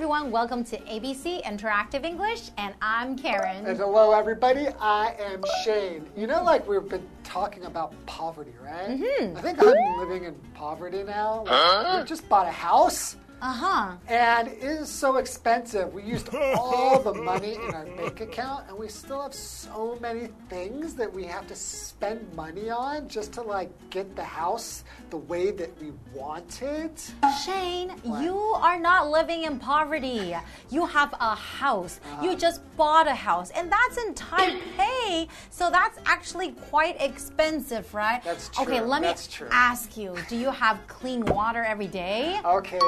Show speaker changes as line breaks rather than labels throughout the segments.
everyone. Welcome to ABC Interactive English, and I'm Karen.
And hello, everybody. I am Shane. You know, like we've been talking about poverty, right? Mm-hmm. I think I'm living in poverty now. Like, we just bought a house.
Uh huh.
And it is so expensive. We used all the money in our bank account, and we still have so many things that we have to spend money on just to like get the house the way that we want it.
Shane, you are not living in poverty. You have a house.
Uh-huh.
you just bought a house, and that's in Taipei. so that's actually quite expensive, right?
That's true.
Okay, let me
true.
ask you do you have clean water every day?
Okay,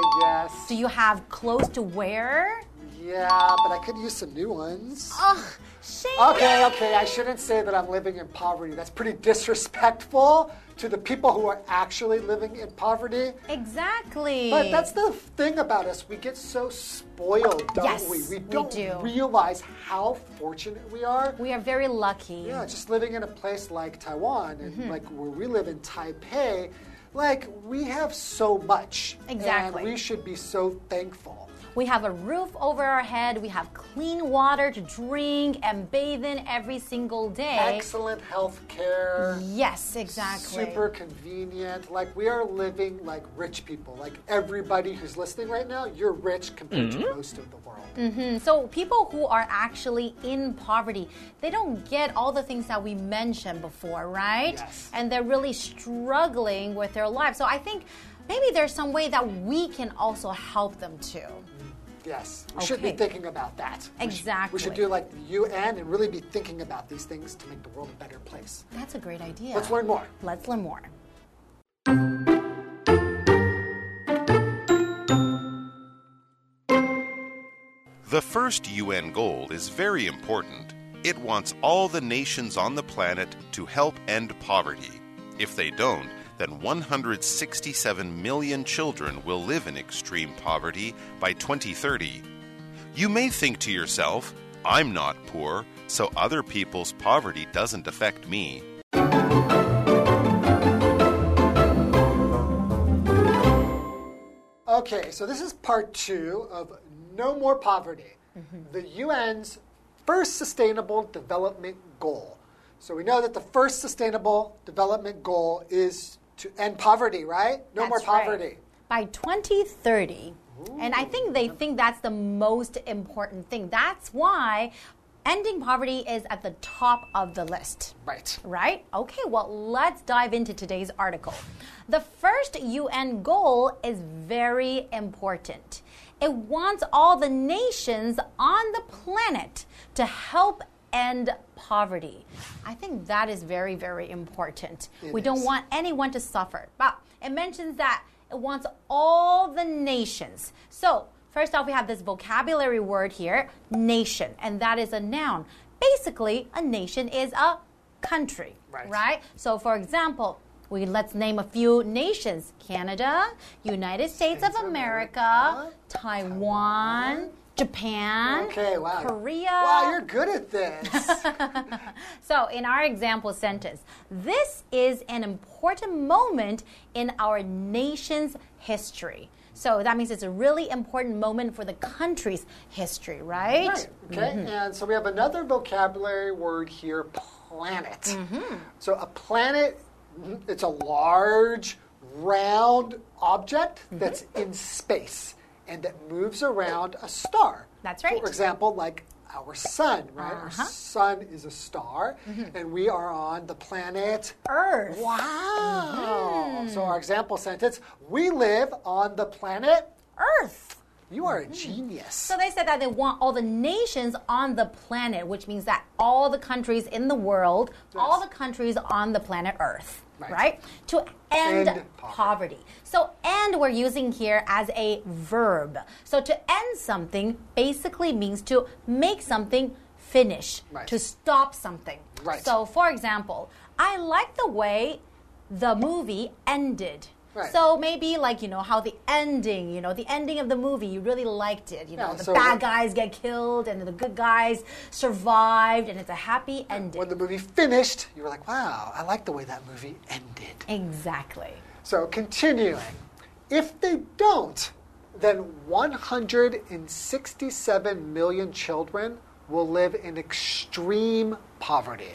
yes.
Do you have clothes to wear?
Yeah, but I could use some new ones.
Ugh, Shane.
Okay, okay, I shouldn't say that I'm living in poverty. That's pretty disrespectful to the people who are actually living in poverty.
Exactly.
But that's the thing about us. We get so spoiled, don't
Yes,
we?
we
We don't
do.
realize how fortunate we are.
we are very lucky.
Yeah, just living in a place like Taiwan and
Mm-hmm.
like where we live in Taipei, like we have so much.
Exactly.
And we should be so thankful.
We have a roof over our head. We have clean water to drink and bathe in every single day.
Excellent health care.
Yes, exactly.
Super convenient. Like we are living like rich people. Like everybody who's listening right now, you're rich compared to most of the world.
Mm -hmm. So, people who are actually in poverty, they don't get all the things that we mentioned before, right?
Yes.
And they're really struggling with their lives. So, I think maybe there's some way that we can also help them too.
Yes, we should be thinking about that. We should-
Exactly.
We should do like the UN and really be thinking about these things to make the world a better place.
That's a great idea.
Let's learn more.
Let's learn more.
The first UN goal is very important. It wants all the nations on the planet to help end poverty. If they don't, then 167 million children will live in extreme poverty by 2030. You may think to yourself, I'm not poor, so other people's poverty doesn't affect me.
Okay, so this is part two of No More Poverty, mm-hmm. the UN's first sustainable development goal. So we know that the first sustainable development goal is to end poverty, right? No more
That's right.
poverty.
By 2030. And I think they think that's the most important thing. That's why ending poverty is at the top of the list.
Right.
Right? Okay, well, let's dive into today's article. The first UN goal is very important. It wants all the nations on the planet to help end poverty. I think that is very, very important.
It
we don't want anyone to suffer. But it mentions that it wants all the nations. So, first off, we have this vocabulary word here, nation, and that is a noun. Basically, a nation is a country,
Right.
So, for example, we let's name a few nations: Canada, United States,
States
of America,
America,
Taiwan, Japan,
Okay, wow.
Korea.
Wow, you're good at this.
So, in our example sentence, this is an important moment in our nation's history. So, that means it's a really important moment for the country's history, right?
Right. Okay. And so we have another vocabulary word here planet. So a planet, mm, it's a large, round object that's in space and that moves around a star.
That's right.
For example, like our sun, right? Our
Uh-huh.
sun is a star, mm-hmm. and we are on the planet
Earth.
Wow. So mm-hmm. our example sentence, we live on the planet
Earth.
you are a mm-hmm. genius.
So they said that they want all the nations on the planet, which means that all the countries in the world, all the countries on the planet Earth,
Right.
right? To end,
End
poverty.
poverty.
So end we're using here as a verb. So to end something basically means to make something finish,
Right.
to stop something.
Right.
So for example, I like the way the movie ended.
Right.
So maybe like you know how the ending, you know, the ending of the movie, you really liked it. You know,
Yeah,
the
so
bad guys get killed and the good guys survived, and it's a happy ending.
when the movie finished, you were like, wow, I like the way that movie ended.
exactly.
So continuing, if they don't then 167 million children will live in extreme poverty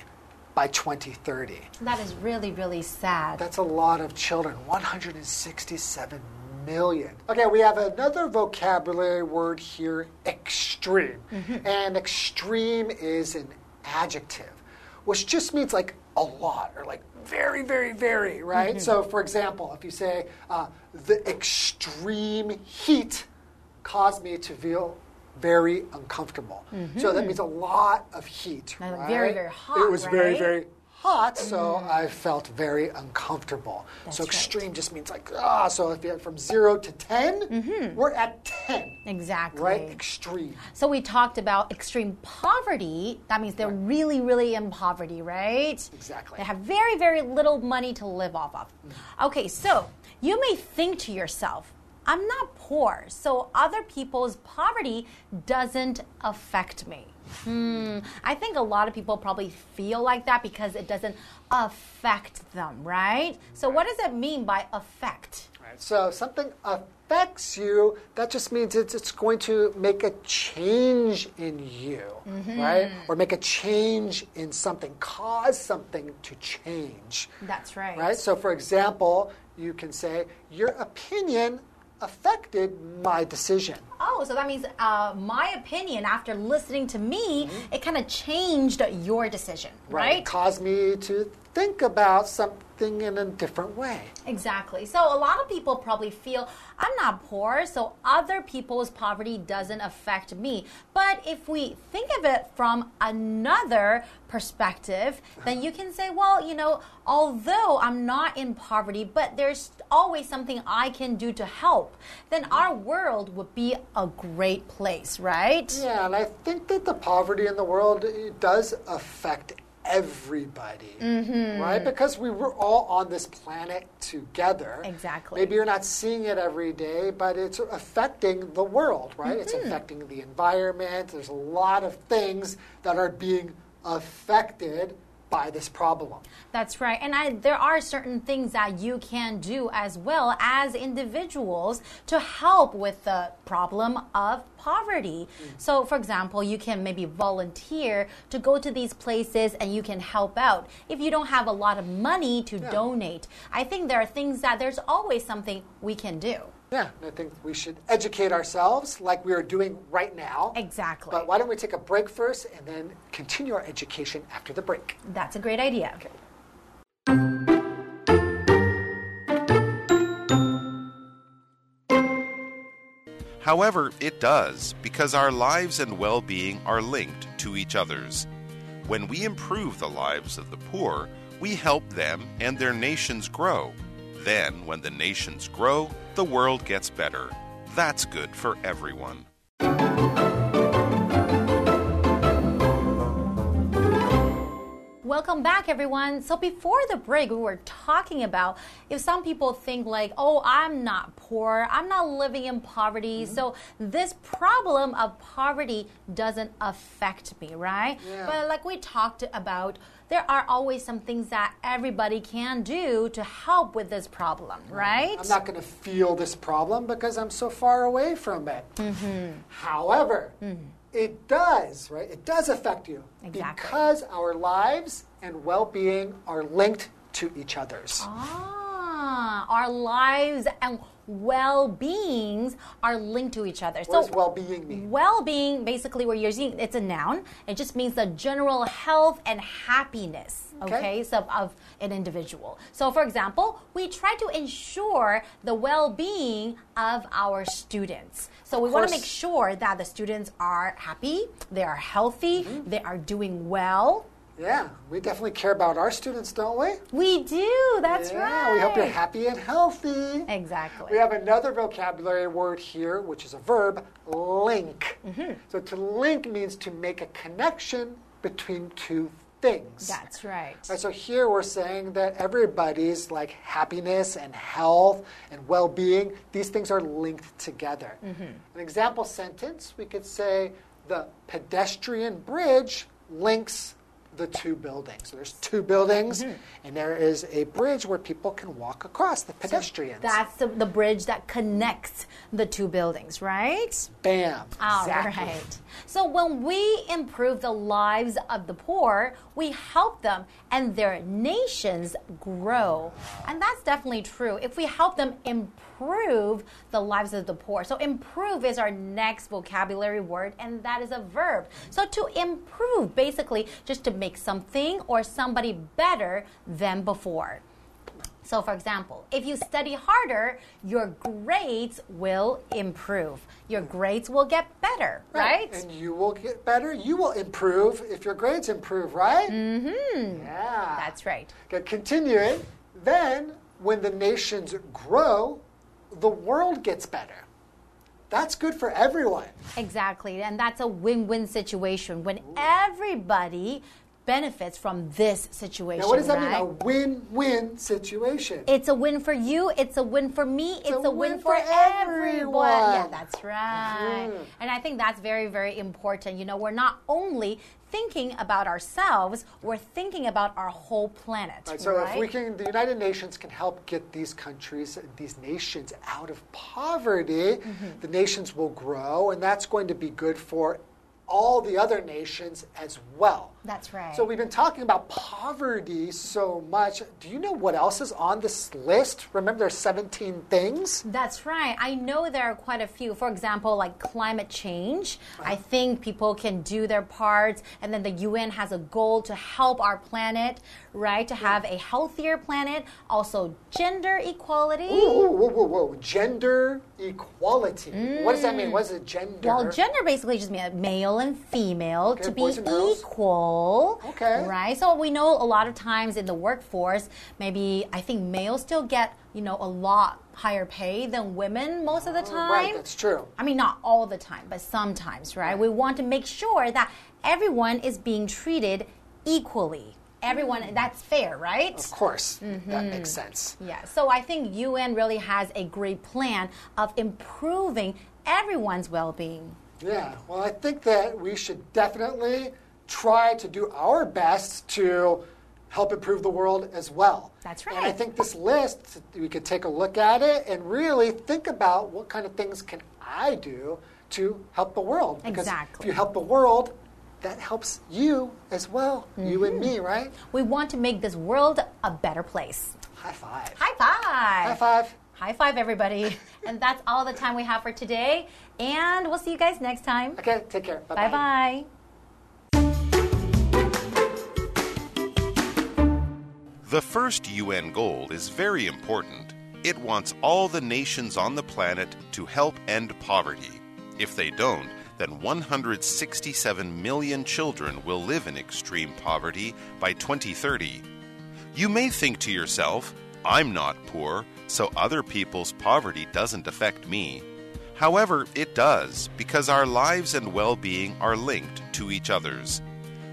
by 2030.
That is really, really sad.
That's a lot of children 167 million. Okay, we have another vocabulary word here extreme. And extreme is an adjective, which just means like a lot or like very, very, very, right? So, for example, if you say, uh, the extreme heat caused me to feel very uncomfortable. So that means a lot of heat, right?
very, very hot,
It was very,
right?
very hot, so I felt very uncomfortable.
That's
so
right.
extreme just means like ah. So if you're from zero to 10 mm-hmm. we're at ten,
Exactly.
right? Extreme.
So we talked about extreme poverty. That means they're really, really in poverty, right?
Exactly.
They have very, very little money to live off of. Okay, so you may think to yourself, I'm not poor, so other people's poverty doesn't affect me. Hmm. I think a lot of people probably feel like that because it doesn't affect them, right? So, what does it mean by affect?
Right. So something affects you. That just means it's, it's going to make a change in you,
Mm-hmm.
right? Or make a change in something, cause something to change.
That's right.
Right? So, for example, you can say, Your opinion affected my decision.
Oh, so that means uh, my opinion after listening to me, it kind of changed your decision, right?
It caused me to think about something in a different way.
Exactly. So a lot of people probably feel I'm not poor, so other people's poverty doesn't affect me. But if we think of it from another perspective, then you can say, well, you know, although I'm not in poverty, but there's always something I can do to help, then our world would be a great place, right?
Yeah, and I think that the poverty in the world does affect everybody,
Mm-hmm.
right? Because we were all on this planet together.
Exactly.
Maybe you're not seeing it every day, but it's affecting the world, right? It's
Mm-hmm.
affecting the environment. There's a lot of things that are being affected by this problem.
That's right. And I, there are certain things that you can do as well as individuals to help with the problem of poverty. Mm. So, for example, you can maybe volunteer to go to these places and you can help out. If you don't have a lot of money to donate, I think there are things that there's always something we can do.
Yeah, and I think we should educate ourselves like we are doing right now.
Exactly.
But why don't we take a break first and then continue our education after the break?
That's a great idea.
Okay.
However, it does, because our lives and well being are linked to each other's. When we improve the lives of the poor, we help them and their nations grow. Then, when the nations grow, the world gets better. That's good for everyone.
Welcome back, everyone. So, before the break, we were talking about if some people think, like, oh, I'm not poor, I'm not living in poverty, mm-hmm. so this problem of poverty doesn't affect me, right?
Yeah.
But, like we talked about, there are always some things that everybody can do to help with this problem, right?
I'm not going to feel this problem because I'm so far away from it.
Mm-hmm.
However, it does, right? It does affect you
Exactly.
because our lives and well being are linked to each other's.
Ah, our lives and well beings are linked to each other.
What does well being mean?
Well being, basically, we're using it's a noun. It just means the general health and happiness.
Okay.
Okay, so of an individual. So, for example, we try to ensure the well being of our students. So, we want to make sure that the students are happy, they are healthy,
Mm-hmm.
they are doing well.
Yeah, we definitely care about our students, don't we?
We do, that's
yeah,
right.
we hope you're happy and healthy.
Exactly.
We have another vocabulary word here, which is a verb, link.
Mm-hmm.
So to link means to make a connection between two things.
That's right.
Right, so here we're saying that everybody's like happiness and health and well-being, these things are linked together.
Mm-hmm.
An example sentence, we could say the pedestrian bridge links the two buildings. So there's two buildings, mm-hmm. and there is a bridge where people can walk across, the pedestrians.
That's the, the bridge that connects the two buildings, right?
Bam.
All
exactly.
right. So when we improve the lives of the poor, we help them and their nations grow. And that's definitely true. If we help them improve the lives of the poor. So improve is our next vocabulary word and that is a verb. So to improve basically just to make something or somebody better than before. So, for example, if you study harder, your grades will improve. Your grades will get better, right?
And you will get better. You will improve if your grades improve, right? Mm-hmm. Yeah.
That's right.
Okay, continuing. Then, when the nations grow, the world gets better. That's good for everyone.
Exactly. And that's a win win situation when everybody benefits from this situation.
Now, what does that mean? A win-win situation.
It's a win for you. It's a win for me. It's, a, win, for, everyone.
everyone.
Yeah, that's right.
Mhm.
And I think that's very, very important. You know, we're not only thinking about ourselves, we're thinking about our whole planet.
Right, so
right?
if we can, the United Nations can help get these countries, these nations out of poverty,
Mm-hmm.
the nations will grow, and that's going to be good for all the other nations as well.
That's right.
So we've been talking about poverty so much. Do you know what else is on this list? Remember, there's 17 things.
That's right. I know there are quite a few. For example, like climate change. I uh-huh. think people can do their parts, and then the UN has a goal to help our planet, right? To have a healthier planet. Also, gender equality.
Whoa, whoa, whoa, whoa! Gender equality. What does that mean? Mm. What is a gender?
Well, gender basically just means male and female to be
boys
equal.
Okay.
Right? So we know a lot of times in the workforce, maybe I think males still get, you know, a lot higher pay than women most of the time.
Oh, right, that's true.
I mean, not all the time, but sometimes, right? We want to make sure that everyone is being treated equally. Everyone, that's fair, right?
Of course, that
Mm-hmm.
makes sense.
Yeah, so I think UN really has a great plan of improving everyone's well being.
Yeah, well, I think that we should definitely try to do our best to help improve the world as well.
That's right.
And I think this list, we could take a look at it and really think about what kind of things can I do to help the world. Because
Exactly.
if you help the world, that helps you as well, you and
Mm-hmm.
me, right?
We want to make this world a better place.
High five.
High five!
High five.
High five, everybody. and that's all the time we have for today. And we'll see you guys next time.
Okay, take care.
Bye bye.
The first UN goal is very important. It wants all the nations on the planet to help end poverty. If they don't, then 167 million children will live in extreme poverty by 2030. You may think to yourself, I'm not poor, so other people's poverty doesn't affect me. However, it does, because our lives and well being are linked to each other's.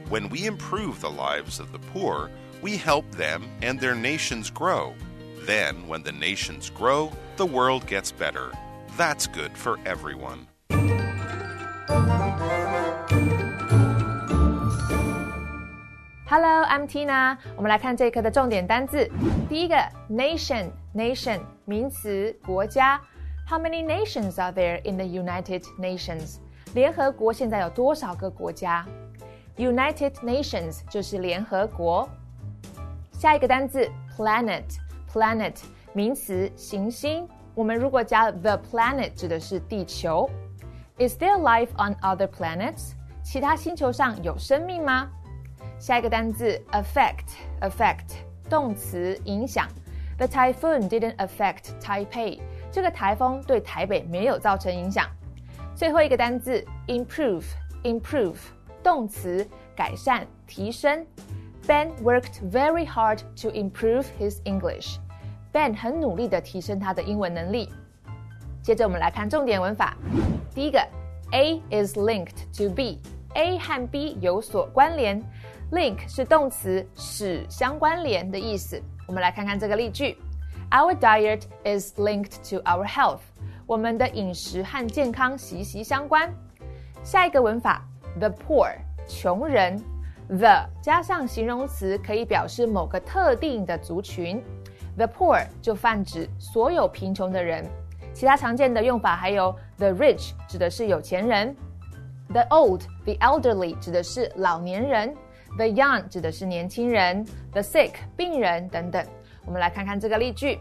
When we improve the lives of the poor, we help them and their nations grow. Then, when the nations grow, the world gets better. That's good for everyone.
Hello, I'm Tina。我们来看这一课的重点单字。第一个，nation，nation 名词，国家。How many nations are there in the United Nations？联合国现在有多少个国家？United Nations 就是联合国。 下一个单字，planet，planet 名词，行星。我们如果加 the planet 指的是地球。Is there life on other planets？其他星球上有生命吗？下一个单字 affect，affect 动词影响。The typhoon didn't affect Taipei。这个台风对台北没有造成影响。最后一个单字 improve，improve 动词改善、提升。 Ben worked very hard to improve his English。Ben 很努力地提升他的英文能力。接着我们来看重点文法。第一个，A is linked to B，A 和 B 有所关联。Link 是动词，使相关联的意思。我们来看看这个例句：Our diet is linked to our health。我们的饮食和健康息息相关。下一个文法，the poor，穷人。 The 加上形容词可以表示某个特定的族群，the poor 就泛指所有贫穷的人。其他常见的用法还有 the rich 指的是有钱人，the old the elderly 指的是老年人，the young 指的是年轻人，the sick 病人等等。我们来看看这个例句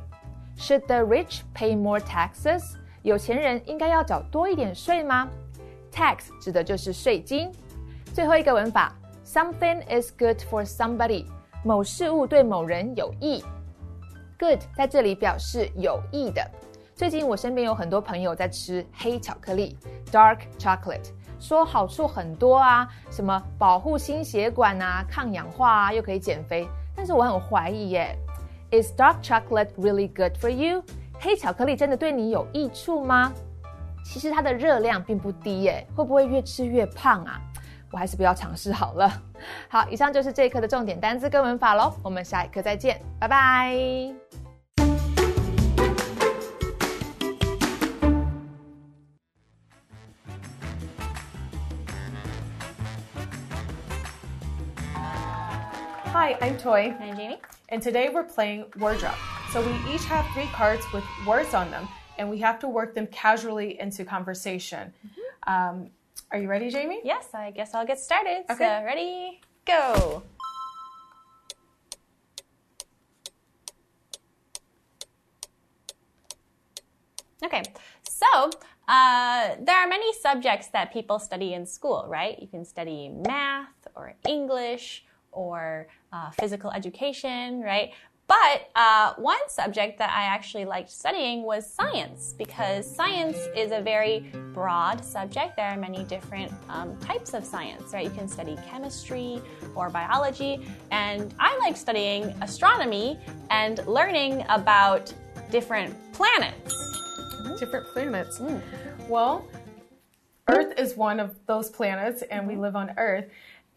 ：Should the rich pay more taxes？有钱人应该要缴多一点税吗？Tax 指的就是税金。最后一个文法。Something is good for somebody，某事物对某人有益。Good 在这里表示有益的。最近我身边有很多朋友在吃黑巧克力 （dark chocolate），说好处很多啊，什么保护心血管啊、抗氧化啊，又可以减肥。但是我很怀疑耶，Is dark chocolate really good for you？黑巧克力真的对你有益处吗？其实它的热量并不低耶，会不会越吃越胖啊？我还是不要尝试好了。好，以上就是这一课的重点单词跟文法喽。我们下一课再见，拜拜。
Hi, I'm Toy.
I'm Jamie.
And today we're playing Word Drop. So we each have three cards with words on them, and we have to work them casually into conversation. Mm -hmm. um, are you ready, Jamie?
Yes, I guess I'll get started. Okay. So, ready, go. Okay, so uh, there are many subjects that people study in school, right? You can study math or English or uh, physical education, right? But uh, one subject that I actually liked studying was science because science is a very broad subject. There are many different um, types of science, right? You can study chemistry or biology, and I like studying astronomy and learning about different planets.
Different planets. Mm. Well, Earth is one of those planets, and we mm-hmm. live on Earth.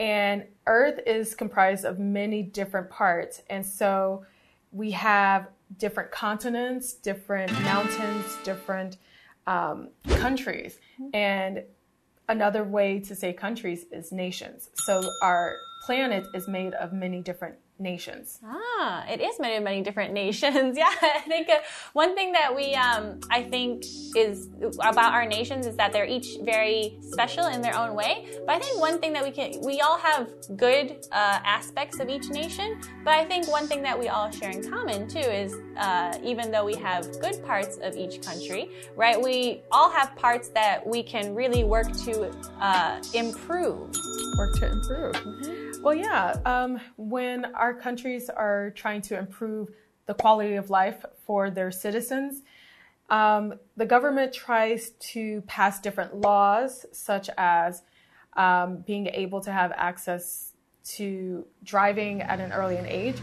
And Earth is comprised of many different parts. And so we have different continents, different mountains, different um, countries. And another way to say countries is nations. So our planet is made of many different nations.
Ah, it is many, many different nations. yeah, I think uh, one thing that we, um, I think, is about our nations is that they're each very special in their own way. But I think one thing that we can, we all have good uh, aspects of each nation. But I think one thing that we all share in common too is uh, even though we have good parts of each country, right? We all have parts that we can really work to uh, improve.
Work to improve. Mm-hmm. Well, yeah. Um, when our countries are trying to improve the quality of life for their citizens, um, the government tries to pass different laws, such as um, being able to have access to driving at an early age.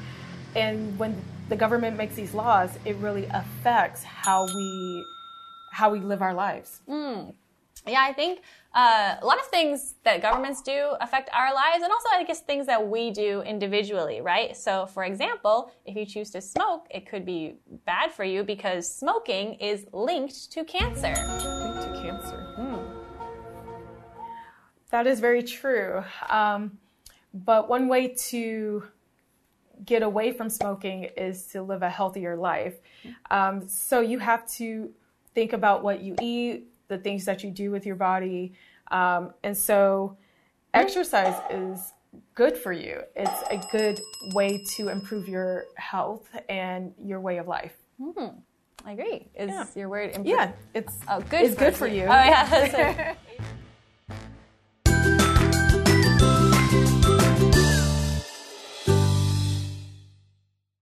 And when the government makes these laws, it really affects how we how we live our lives.
Mm. Yeah, I think uh, a lot of things that governments do affect our lives, and also I guess things that we do individually, right? So, for example, if you choose to smoke, it could be bad for you because smoking is linked to cancer.
Linked to cancer. Hmm. That is very true. Um, but one way to get away from smoking is to live a healthier life. Um, so you have to think about what you eat the things that you do with your body. Um, and so, exercise is good for you. It's a good way to improve your health and your way of life.
Mm, I agree. Is yeah. your word
improve? Yeah, it's
oh, good.
It's good for you.
Oh yeah.